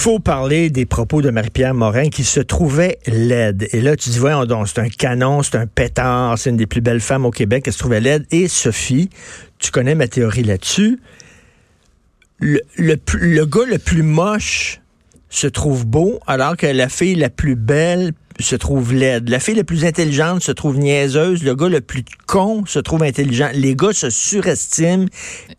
faut parler des propos de Marie-Pierre Morin qui se trouvait laide. Et là, tu dis, voyons c'est un canon, c'est un pétard, c'est une des plus belles femmes au Québec, elle se trouvait laide. Et Sophie, tu connais ma théorie là-dessus. Le, le, le gars le plus moche se trouve beau, alors que la fille la plus belle se trouve laide. La fille la plus intelligente se trouve niaiseuse. Le gars le plus con se trouve intelligent. Les gars se surestiment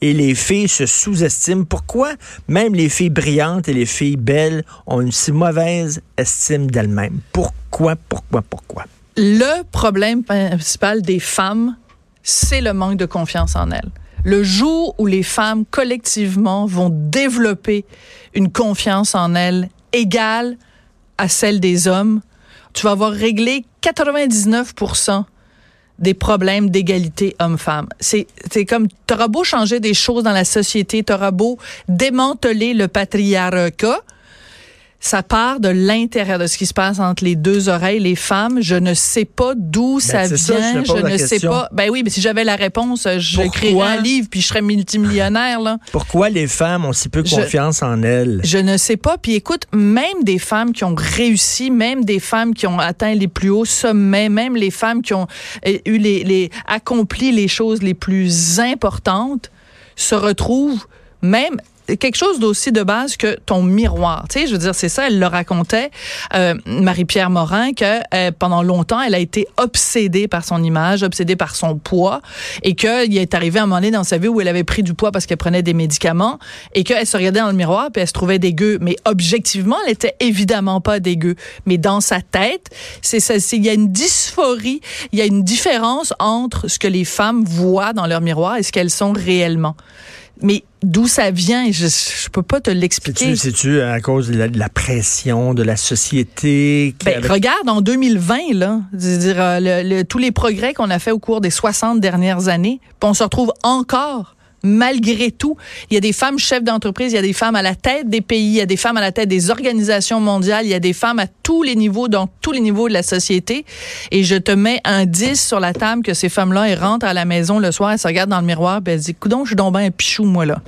et les filles se sous-estiment. Pourquoi? Même les filles brillantes et les filles belles ont une si mauvaise estime d'elles-mêmes? Pourquoi, pourquoi, pourquoi? Le problème principal des femmes, c'est le manque de confiance en elles. Le jour où les femmes collectivement vont développer une confiance en elles égale à celle des hommes, tu vas avoir réglé 99% des problèmes d'égalité homme-femme. C'est, comme, t'auras beau changer des choses dans la société, t'auras beau démanteler le patriarcat, ça part de l'intérieur de ce qui se passe entre les deux oreilles, les femmes. Je ne sais pas d'où ben, ça vient. je, ne sais pas. Ben oui, mais si j'avais la réponse, j'écrirais un livre puis je serais multimillionnaire là. Pourquoi les femmes ont si peu confiance en elles? Je ne sais pas. Puis écoute, même des femmes qui ont réussi, même des femmes qui ont atteint les plus hauts sommets, même les femmes qui ont euh, eu les, les accompli les choses les plus importantes, se retrouvent même quelque chose d'aussi de base que ton miroir. Tu sais, je veux dire, c'est ça, elle le racontait, euh, Marie-Pierre Morin, que euh, pendant longtemps, elle a été obsédée par son image, obsédée par son poids, et qu'il est arrivé un moment donné dans sa vie où elle avait pris du poids parce qu'elle prenait des médicaments, et qu'elle se regardait dans le miroir, puis elle se trouvait dégueu. Mais objectivement, elle était évidemment pas dégueu. Mais dans sa tête, c'est ça, il y a une dysphorie, il y a une différence entre ce que les femmes voient dans leur miroir et ce qu'elles sont réellement. Mais d'où ça vient, je, je peux pas te l'expliquer. C'est-tu à cause de la, pression de la société? Ben, Regarde, en 2020, là, dire, euh, tous les progrès qu'on a fait au cours des 60 dernières années, on se retrouve encore malgré tout. Il y a des femmes chefs d'entreprise, il y a des femmes à la tête des pays, il y a des femmes à la tête des organisations mondiales, il y a des femmes à tous les niveaux, dans tous les niveaux de la société. Et je te mets un 10 sur la table que ces femmes-là, elles rentrent à la maison le soir, elles se regardent dans le miroir, puis elles disent, coudon, je suis donc un pichou, moi, là.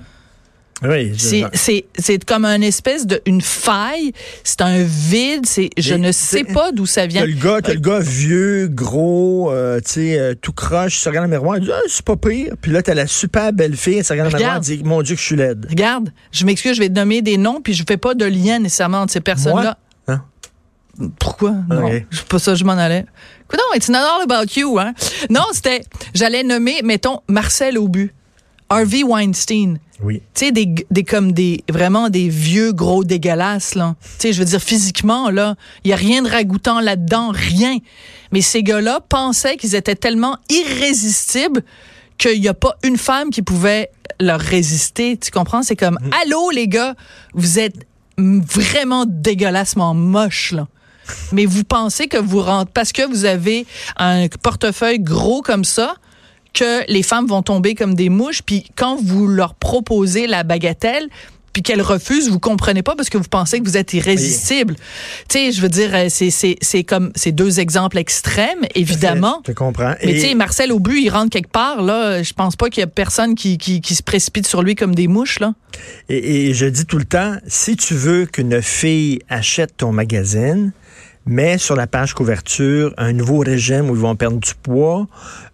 Oui, c'est comme une espèce de une faille, c'est un vide, c'est je ne sais pas d'où ça vient. le gars, le gars vieux, gros, euh, tu sais, euh, tout croche, se regarde dans le miroir, il dit ah, c'est pas pire. Puis là t'as la super belle fille, elle se regarde dans le miroir, dit mon dieu que je suis laide. Regarde, je m'excuse, je vais te nommer des noms puis je fais pas de lien nécessairement entre ces personnes-là. Hein? Pourquoi? Non. C'est pas ça, je m'en allais. Écoute, it's not all about you, hein? Non, c'était, j'allais nommer, mettons, Marcel Aubu. Harvey Weinstein. Oui. Tu sais, des, des, comme des, vraiment des vieux gros dégueulasses, là. Tu sais, je veux dire, physiquement, là, il y a rien de ragoûtant là-dedans, rien. Mais ces gars-là pensaient qu'ils étaient tellement irrésistibles qu'il n'y a pas une femme qui pouvait leur résister. Tu comprends? C'est comme, mm. allô, les gars, vous êtes vraiment dégueulassement moches, là. Mais vous pensez que vous rentrez, parce que vous avez un portefeuille gros comme ça, que les femmes vont tomber comme des mouches, puis quand vous leur proposez la bagatelle, puis qu'elles refusent, vous comprenez pas parce que vous pensez que vous êtes irrésistible. Tu sais, je veux dire, euh, c'est c'est comme ces deux exemples extrêmes, évidemment. Je comprends. Mais tu sais, Marcel Aubu, il rentre quelque part là. Je pense pas qu'il y a personne qui, qui, qui, se précipite sur lui comme des mouches là. Et, et je dis tout le temps, si tu veux qu'une fille achète ton magazine, mais sur la page couverture, un nouveau régime où ils vont perdre du poids,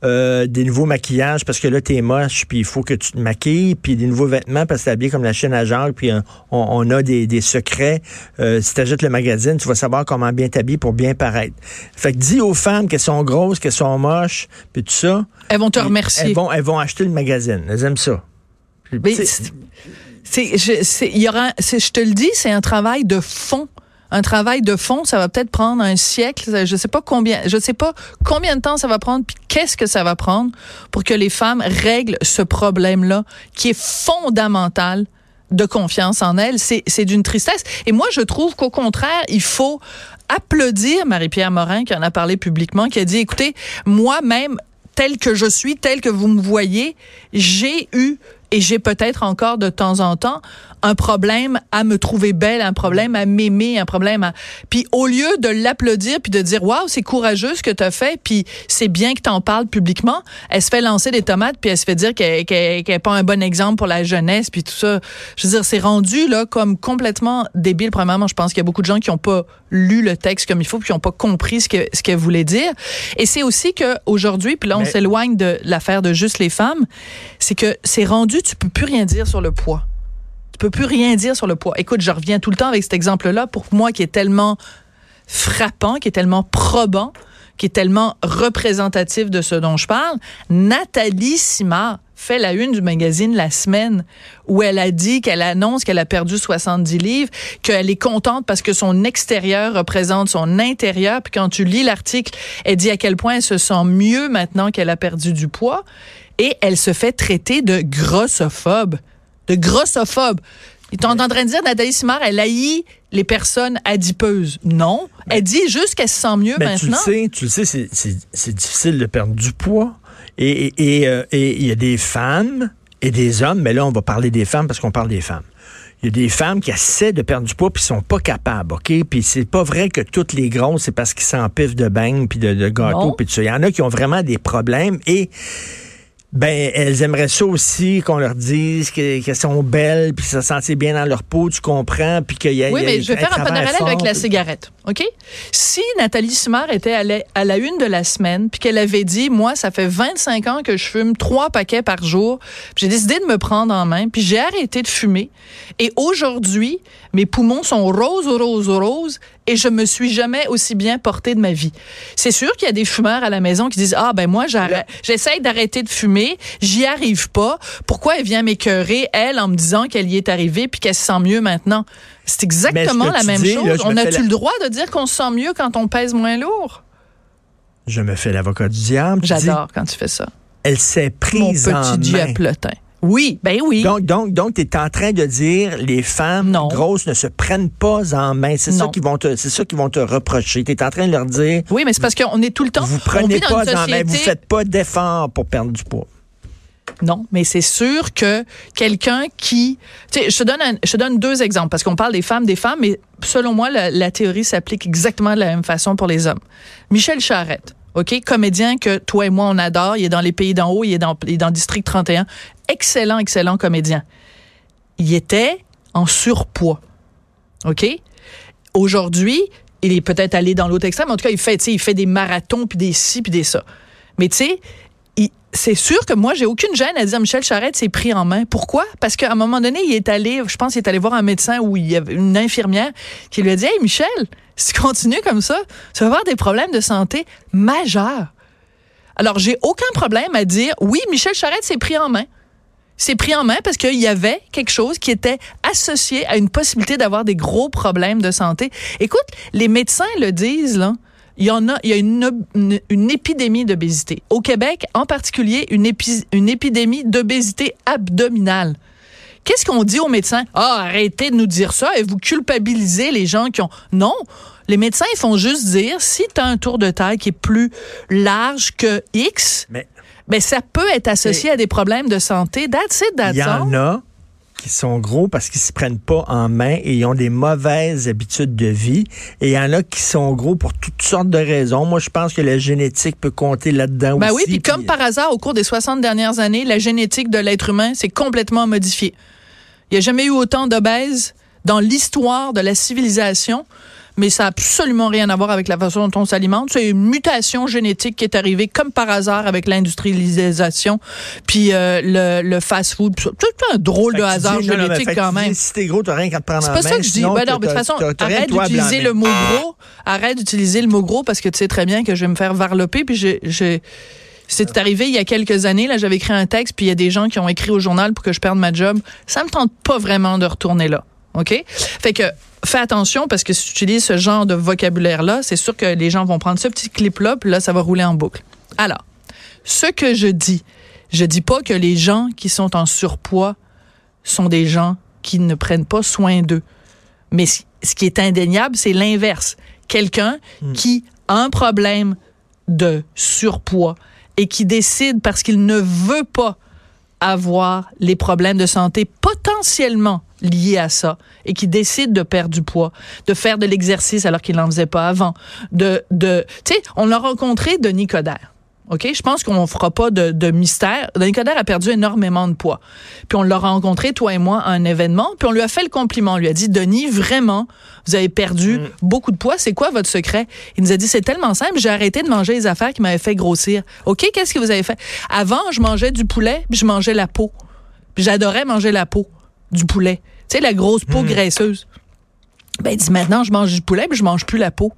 euh, des nouveaux maquillages parce que là, t'es moche, puis il faut que tu te maquilles, puis des nouveaux vêtements parce que t'es habillé comme la chaîne à Jacques, puis euh, on, a des, des secrets. Euh, si t'achètes le magazine, tu vas savoir comment bien t'habiller pour bien paraître. Fait que dis aux femmes qu'elles sont grosses, qu'elles sont moches, puis tout ça. Elles vont te remercier. Elles vont, elles vont acheter le magazine. Elles aiment ça. Mais c'est, je te le dis, c'est un travail de fond un travail de fond, ça va peut-être prendre un siècle, je sais pas combien, je sais pas combien de temps ça va prendre, puis qu'est-ce que ça va prendre pour que les femmes règlent ce problème-là, qui est fondamental de confiance en elles. C'est, c'est d'une tristesse. Et moi, je trouve qu'au contraire, il faut applaudir Marie-Pierre Morin, qui en a parlé publiquement, qui a dit, écoutez, moi-même, tel que je suis, tel que vous me voyez, j'ai eu et j'ai peut-être encore de temps en temps un problème à me trouver belle, un problème à m'aimer, un problème à puis au lieu de l'applaudir puis de dire waouh, c'est courageux ce que tu as fait puis c'est bien que tu en parles publiquement, elle se fait lancer des tomates puis elle se fait dire qu'elle qu'elle pas un bon exemple pour la jeunesse puis tout ça. Je veux dire, c'est rendu là comme complètement débile premièrement, je pense qu'il y a beaucoup de gens qui ont pas lu le texte comme il faut puis qui ont pas compris ce que ce qu'elle voulait dire et c'est aussi que aujourd'hui puis là on s'éloigne de l'affaire de juste les femmes, c'est que c'est rendu tu peux plus rien dire sur le poids. Tu peux plus rien dire sur le poids. Écoute, je reviens tout le temps avec cet exemple-là pour moi qui est tellement frappant, qui est tellement probant, qui est tellement représentatif de ce dont je parle. Nathalie Simard fait la une du magazine La Semaine où elle a dit qu'elle annonce qu'elle a perdu 70 livres, qu'elle est contente parce que son extérieur représente son intérieur. Puis quand tu lis l'article, elle dit à quel point elle se sent mieux maintenant qu'elle a perdu du poids et elle se fait traiter de grossophobe. De grossophobe. Tu es en train de dire, Nathalie Simard, elle haït les personnes adipeuses. Non. elle dit juste qu'elle se sent mieux maintenant. Tu le sais, tu le sais, c'est difficile de perdre du poids. Et euh, il y a des femmes et des hommes, mais là, on va parler des femmes parce qu'on parle des femmes. Il y a des femmes qui essaient de perdre du poids puis sont pas capables, OK? Puis c'est pas vrai que toutes les grosses, c'est parce qu'ils s'empivent de beignes puis de, de gâteaux puis tout ça. Il y en a qui ont vraiment des problèmes et ben, elles aimeraient ça aussi qu'on leur dise qu'elles sont belles, puis se sentir bien dans leur peau, tu comprends, puis qu'il y a. Oui, mais je vais faire un parallèle avec la cigarette, ok? Si Nathalie Simard était à la, à la une de la semaine, puis qu'elle avait dit, moi, ça fait 25 ans que je fume trois paquets par jour, j'ai décidé de me prendre en main, puis j'ai arrêté de fumer, et aujourd'hui, mes poumons sont roses, roses, roses, et je me suis jamais aussi bien portée de ma vie. C'est sûr qu'il y a des fumeurs à la maison qui disent ah ben moi j'essaye d'arrêter de fumer, j'y arrive pas. Pourquoi elle vient m'écœurer elle en me disant qu'elle y est arrivée puis qu'elle se sent mieux maintenant? C'est exactement la même chose. on a-tu le droit de dire qu'on se sent mieux quand on pèse moins lourd? Je me fais l'avocat du diable. J'adore quand tu fais ça. Elle s'est prise Mon petit diablotin. Oui, ben oui. Donc, donc, donc, tu es en train de dire les femmes grosses ne se prennent pas en main. C'est ça qu'ils vont te, c'est ça qu'ils vont te reprocher. Tu es en train de leur dire. Oui, mais c'est parce qu'on est tout le temps. Vous prenez pas en main. Vous faites pas d'efforts pour perdre du poids. Non, mais c'est sûr que quelqu'un qui, tu sais, je te donne, je te donne deux exemples parce qu'on parle des femmes, des femmes, mais selon moi, la, la théorie s'applique exactement de la même façon pour les hommes. Michel Charette, OK? Comédien que toi et moi, on adore. Il est dans les pays d'en haut, il est dans, il est dans District 31 excellent, excellent comédien. Il était en surpoids. OK? Aujourd'hui, il est peut-être allé dans l'autre extrême. En tout cas, il fait, il fait des marathons, puis des ci, puis des ça. Mais tu sais, c'est sûr que moi, j'ai aucune gêne à dire Michel Charette s'est pris en main. Pourquoi? Parce qu'à un moment donné, il est allé, je pense qu'il est allé voir un médecin ou il une infirmière qui lui a dit Hey, Michel, si tu continues comme ça, tu vas avoir des problèmes de santé majeurs. Alors, j'ai aucun problème à dire Oui, Michel Charette s'est pris en main s'est pris en main parce qu'il y avait quelque chose qui était associé à une possibilité d'avoir des gros problèmes de santé. Écoute, les médecins le disent, là. Il y en a, il y a une, une, épidémie d'obésité. Au Québec, en particulier, une, une épidémie d'obésité abdominale. Qu'est-ce qu'on dit aux médecins? Ah, arrêtez de nous dire ça et vous culpabilisez les gens qui ont... Non! Les médecins, ils font juste dire, si tu as un tour de taille qui est plus large que X, Mais ben, ça peut être associé à des problèmes de santé. That's it, that's Il y en a qui sont gros parce qu'ils se prennent pas en main et ils ont des mauvaises habitudes de vie. Et il y en a qui sont gros pour toutes sortes de raisons. Moi, je pense que la génétique peut compter là-dedans ben aussi. oui, puis comme par hasard, au cours des 60 dernières années, la génétique de l'être humain s'est complètement modifiée. Il n'y a jamais eu autant d'obèses dans l'histoire de la civilisation mais ça n'a absolument rien à voir avec la façon dont on s'alimente. C'est une mutation génétique qui est arrivée comme par hasard avec l'industrialisation, puis euh, le, le fast-food. C'est un drôle de hasard génétique quand même. Si t'es gros, t'as rien qu'à te prendre. C'est pas ça que je dis. Ben non, de toute façon, arrête d'utiliser le mot gros. Arrête d'utiliser le mot gros parce que tu sais très bien que je vais me faire varloper, puis j'ai... C'est arrivé il y a quelques années. Là, j'avais écrit un texte, puis il y a des gens qui ont écrit au journal pour que je perde ma job. Ça me tente pas vraiment de retourner là. OK? Fait que fais attention parce que si tu utilises ce genre de vocabulaire-là, c'est sûr que les gens vont prendre ce petit clip-là, puis là, ça va rouler en boucle. Alors, ce que je dis, je dis pas que les gens qui sont en surpoids sont des gens qui ne prennent pas soin d'eux. Mais ce qui est indéniable, c'est l'inverse. Quelqu'un hmm. qui a un problème de surpoids et qui décide parce qu'il ne veut pas avoir les problèmes de santé potentiellement liés à ça et qui décide de perdre du poids, de faire de l'exercice alors qu'il n'en faisait pas avant, de, de, tu sais, on l'a rencontré Denis Coderre. OK? Je pense qu'on fera pas de, de mystère. Denis Coderre a perdu énormément de poids. Puis on l'a rencontré, toi et moi, à un événement, puis on lui a fait le compliment. On lui a dit, Denis, vraiment, vous avez perdu Mm. beaucoup de poids. C'est quoi votre secret? Il nous a dit, c'est tellement simple, j'ai arrêté de manger les affaires qui m'avaient fait grossir. OK? Qu'est-ce que vous avez fait? Avant, je mangeais du poulet, puis je mangeais la peau. Puis j'adorais manger la peau du poulet. Tu sais, la grosse Mm. peau graisseuse. Ben, il dit, maintenant, je mange du poulet, puis je mange plus la peau.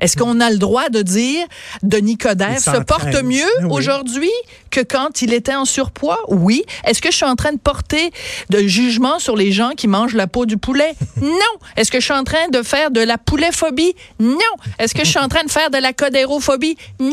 Est-ce qu'on a le droit de dire Denis Il se porte mieux Oui. aujourd'hui que quand il était en surpoids? Oui. Est-ce que je suis en train de porter de jugement sur les gens qui mangent la peau du poulet? Non. Est-ce que je suis en train de faire de la pouletphobie? Non. Est-ce que je suis en train de faire de la codérophobie? Non.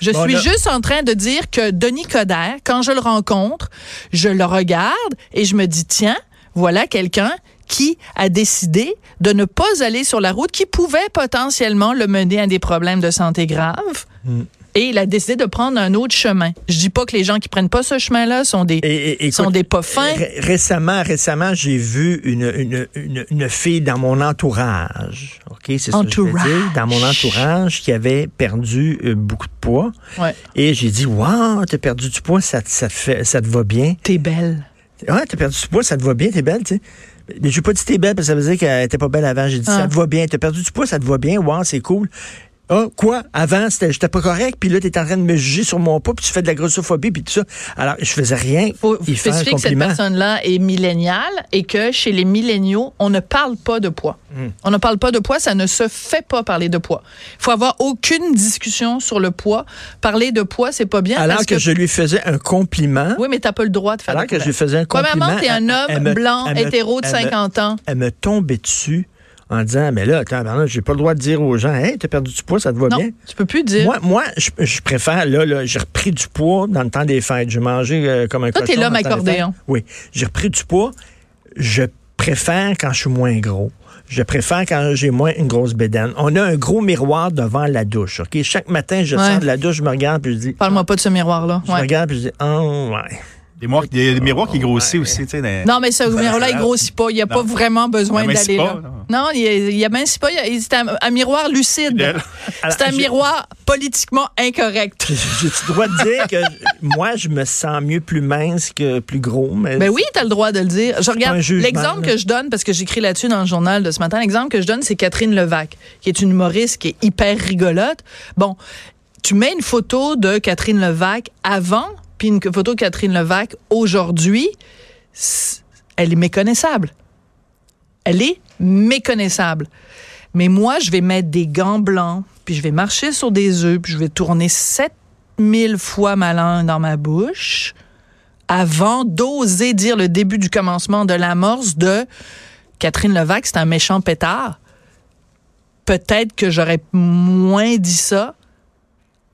Je Bon, suis là- juste en train de dire que Denis Coderre, quand je le rencontre, je le regarde et je me dis, tiens, voilà quelqu'un qui a décidé de ne pas aller sur la route qui pouvait potentiellement le mener à des problèmes de santé graves. Mm. Et il a décidé de prendre un autre chemin. Je dis pas que les gens qui prennent pas ce chemin-là sont des, Et, et- sont des pas fins. ré- récemment, récemment, j'ai vu une, une, une, une fille dans mon entourage. OK, c'est ça que je veux dire. Dans mon entourage qui avait perdu euh, beaucoup de poids. Ouais. Et j'ai dit, wow, t'as perdu du poids, ça, te- ça, te fait, ça te va bien. T'es belle. Ouais, t'as perdu du poids, ça te va bien, t'es belle, tu sais. J'ai pas dit t'es belle parce que ça veut dire qu'elle était pas belle avant. J'ai dit Ah. ça te va bien. T'as perdu du poids, ça te va bien. Wow, c'est cool. Ah, quoi? Avant, j'étais pas correct, puis là, t'es en train de me juger sur mon poids, puis tu fais de la grossophobie, puis tout ça. Alors, je faisais rien. faut spécifier que cette personne-là est milléniale et que chez les milléniaux, on ne parle pas de poids. Hmm. On ne parle pas de poids, ça ne se fait pas parler de poids. Il faut avoir aucune discussion sur le poids. Parler de poids, c'est pas bien. Alors parce que, je lui faisais un compliment. Oui, mais t'as pas le droit de faire alors de que je lui faisais un compliment. Premièrement, t'es un homme elle blanc, elle hétéro de elle me- 50 ans. Elle me tombait dessus en disant, mais là, attends, pardon, j'ai pas le droit de dire aux gens, hey, t'as perdu du poids, ça te va Non, bien? tu peux plus dire. Moi, moi je, je préfère, là, là j'ai repris du poids dans le temps des fêtes. J'ai mangé euh, comme un Toi, t'es cochon l'homme le temps des accordéon. Oui, j'ai repris du poids. Je préfère quand je suis moins gros. Je préfère quand j'ai moins une grosse bédaine. On a un gros miroir devant la douche. OK? Chaque matin, je Ouais. sors de la douche, je me regarde puis je dis. Parle-moi pas de ce miroir-là. Je me regarde puis je dis, oh, ouais. Des miroirs, il y a des miroirs qui grossissent aussi, tu sais. Non, mais ce miroir-là, il grossit pas. Il n'y a pas vraiment besoin d'aller pas, là. non. Non, il y a, il y a même pas. C'est un, un miroir lucide. C'est un miroir politiquement incorrect. J'ai le droit de dire que moi, je me sens mieux plus mince que plus gros. Mais Ben oui, tu as le droit de le dire. Je regarde l'exemple que je donne parce que j'écris là-dessus dans le journal de ce matin. L'exemple que je donne, c'est Catherine Levac, qui est une humoriste qui est hyper rigolote. Bon, tu mets une photo de Catherine Levac avant, puis une photo de Catherine Levac aujourd'hui, elle est méconnaissable. Elle est méconnaissable. Mais moi, je vais mettre des gants blancs, puis je vais marcher sur des œufs, puis je vais tourner 7000 fois ma langue dans ma bouche avant d'oser dire le début du commencement de l'amorce de Catherine Levac, c'est un méchant pétard. Peut-être que j'aurais moins dit ça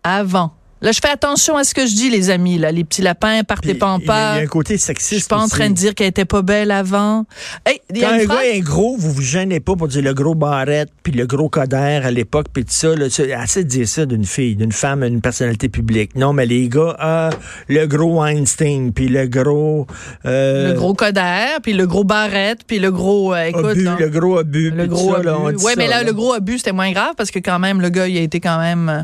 avant. Là, je fais attention à ce que je dis, les amis. Là, les petits lapins, partez pas en a- il y a pas. un côté Je sexiste. suis pas en train de dire qu'elle était pas belle avant. Hey, il y a Quand une un phrase- gars est gros, vous vous gênez pas pour dire le gros barrette, puis le gros codère à l'époque, puis tout ça. Là, assez de dire ça d'une fille, d'une femme, d'une personnalité publique. Non, mais les gars, ah, le gros Einstein, puis le gros... euh, le gros Coder, puis le gros Barrette, puis le gros... euh, écoute, obus, le gros obus. le gros ça, là, on abus. dit Ouais, ça, mais là, là. le gros abus, c'était moins grave parce que quand même, le gars, il a été quand même euh,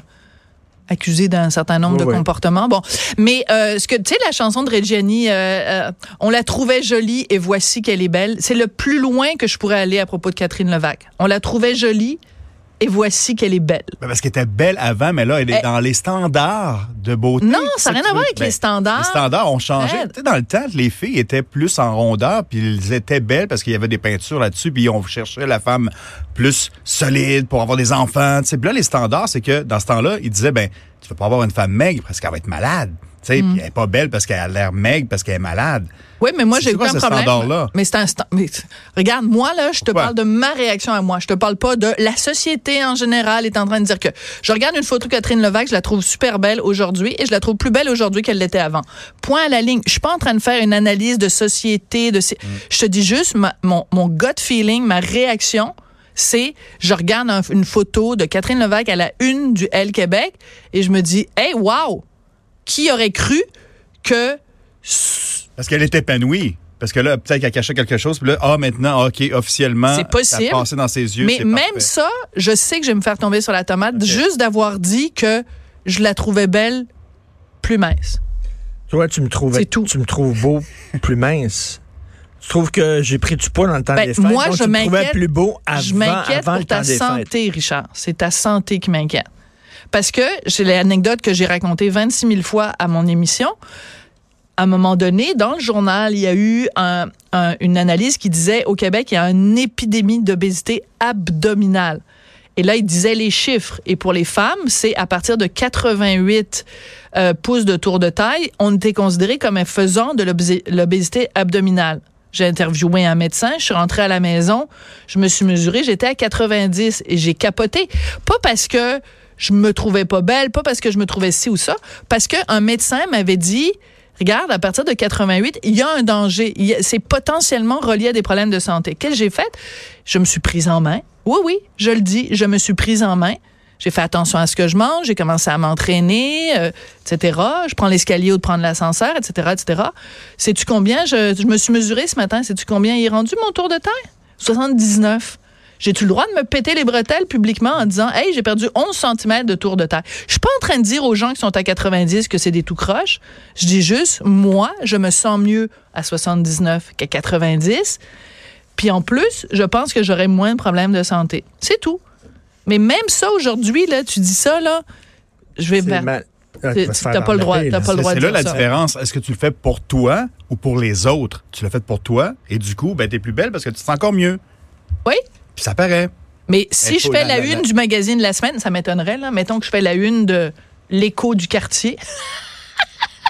accusé d'un certain nombre de ouais. comportements. Bon, mais euh, ce que tu sais, la chanson de Reggiani, euh, euh, on la trouvait jolie et voici qu'elle est belle. C'est le plus loin que je pourrais aller à propos de Catherine Levac. On la trouvait jolie et voici qu'elle est belle. Ben, Parce qu'elle était belle avant, mais là, elle est Eh. dans les standards de beauté. Non, ça n'a rien à voir veux- avec ben, les standards. Les standards ont changé. Tu sais, dans le temps, les filles étaient plus en rondeur, puis elles étaient belles parce qu'il y avait des peintures là-dessus, puis on cherchait la femme plus solide pour avoir des enfants. Tu sais, Puis là, les standards, c'est que dans ce temps-là, ils disaient, ben, tu vas pas avoir une femme maigre parce qu'elle va être malade. Tu sais, Mm. elle est pas belle parce qu'elle a l'air maigre parce qu'elle est malade. Oui, mais moi, j'ai aucun problème. standard-là? Mais c'est un mais Regarde, moi, là, je te Pourquoi? parle de ma réaction à moi. Je te parle pas de la société en général est en train de dire que je regarde une photo de Catherine Levac, je la trouve super belle aujourd'hui et je la trouve plus belle aujourd'hui qu'elle l'était avant. Point à la ligne. Je suis pas en train de faire une analyse de société, de, ces- je te dis juste ma- mon, mon gut feeling, ma réaction. C'est, je regarde un- une photo de Catherine Levac à la une du L Québec et je me dis, hey, wow! Qui aurait cru que Parce qu'elle est épanouie. Parce que là, peut-être qu'elle cachait quelque chose. Puis là, ah, maintenant, OK, officiellement, C'est possible. ça a passé dans ses yeux. Mais même parfait. ça, je sais que je vais me faire tomber sur la tomate juste d'avoir dit que je la trouvais belle, plus mince. Toi, tu me trouves, C'est tout. tu me trouves beau, plus mince. Tu trouves que j'ai pris du poids dans le temps Ben, des fêtes? moi, donc je m'inquiète- plus beau avant, je m'inquiète pour le temps ta fêtes. santé, Richard. C'est ta santé qui m'inquiète. Parce que j'ai l'anecdote que j'ai racontée 26 000 fois à mon émission. À un moment donné, dans le journal, il y a eu un- un- une analyse qui disait au Québec, il y a une épidémie d'obésité abdominale. Et là, il disait les chiffres. Et pour les femmes, c'est à partir de 88 euh, pouces de tour de taille, on était considéré comme faisant de l'obé- l'obésité abdominale. J'ai interviewé un médecin, je suis rentrée à la maison, je me suis mesurée, j'étais à 90 et j'ai capoté. Pas parce que je me trouvais pas belle, pas parce que je me trouvais ci ou ça, parce qu'un médecin m'avait dit, regarde, à partir de 88, il y a un danger. C'est potentiellement relié à des problèmes de santé. Qu'est-ce que j'ai fait? Je me suis prise en main. Oui, oui, je le dis, je me suis prise en main. J'ai fait attention à ce que je mange, j'ai commencé à m'entraîner, euh, etc. Je prends l'escalier ou de prendre l'ascenseur, etc., etc. Sais-tu combien je, me suis mesurée ce matin? Sais-tu combien il est rendu mon tour de taille? 79. J'ai-tu le droit de me péter les bretelles publiquement en disant Hey, j'ai perdu 11 cm de tour de taille? Je suis pas en train de dire aux gens qui sont à 90 que c'est des tout croches. Je dis juste, moi, je me sens mieux à 79 qu'à 90. Puis en plus, je pense que j'aurai moins de problèmes de santé. C'est tout. Mais même ça, aujourd'hui, là, tu dis ça, là, je vais C'est vers. mal. Ah, Tu- tu tu- t'as pas le droit, là. pas le droit C'est de là dire la ça. différence. Est-ce que tu le fais pour toi ou pour les autres? Tu l'as fait pour toi et du coup, ben, t'es plus belle parce que tu te sens encore mieux. Oui. Puis ça paraît. Mais si je fais la- la, la- une la- du magazine de la semaine, ça m'étonnerait, là. Mettons que je fais la une de l'écho du quartier.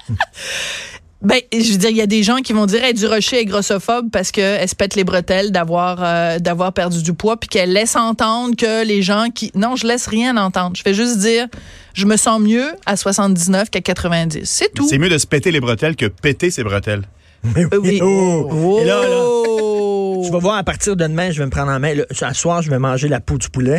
ben, je veux dire, il y a des gens qui vont dire, hey, du rocher est grossophobe parce qu'elle se pète les bretelles d'avoir, euh, d'avoir perdu du poids puis qu'elle laisse entendre que les gens qui, non, je laisse rien entendre. Je fais juste dire, je me sens mieux à 79 qu'à 90. C'est tout. C'est mieux de se péter les bretelles que péter ses bretelles. Mais Euh, oui. Oh! Et là, là, Oh! Tu vas voir, à partir de demain, je vais me prendre en main. Ce soir, je vais manger la peau du poulet.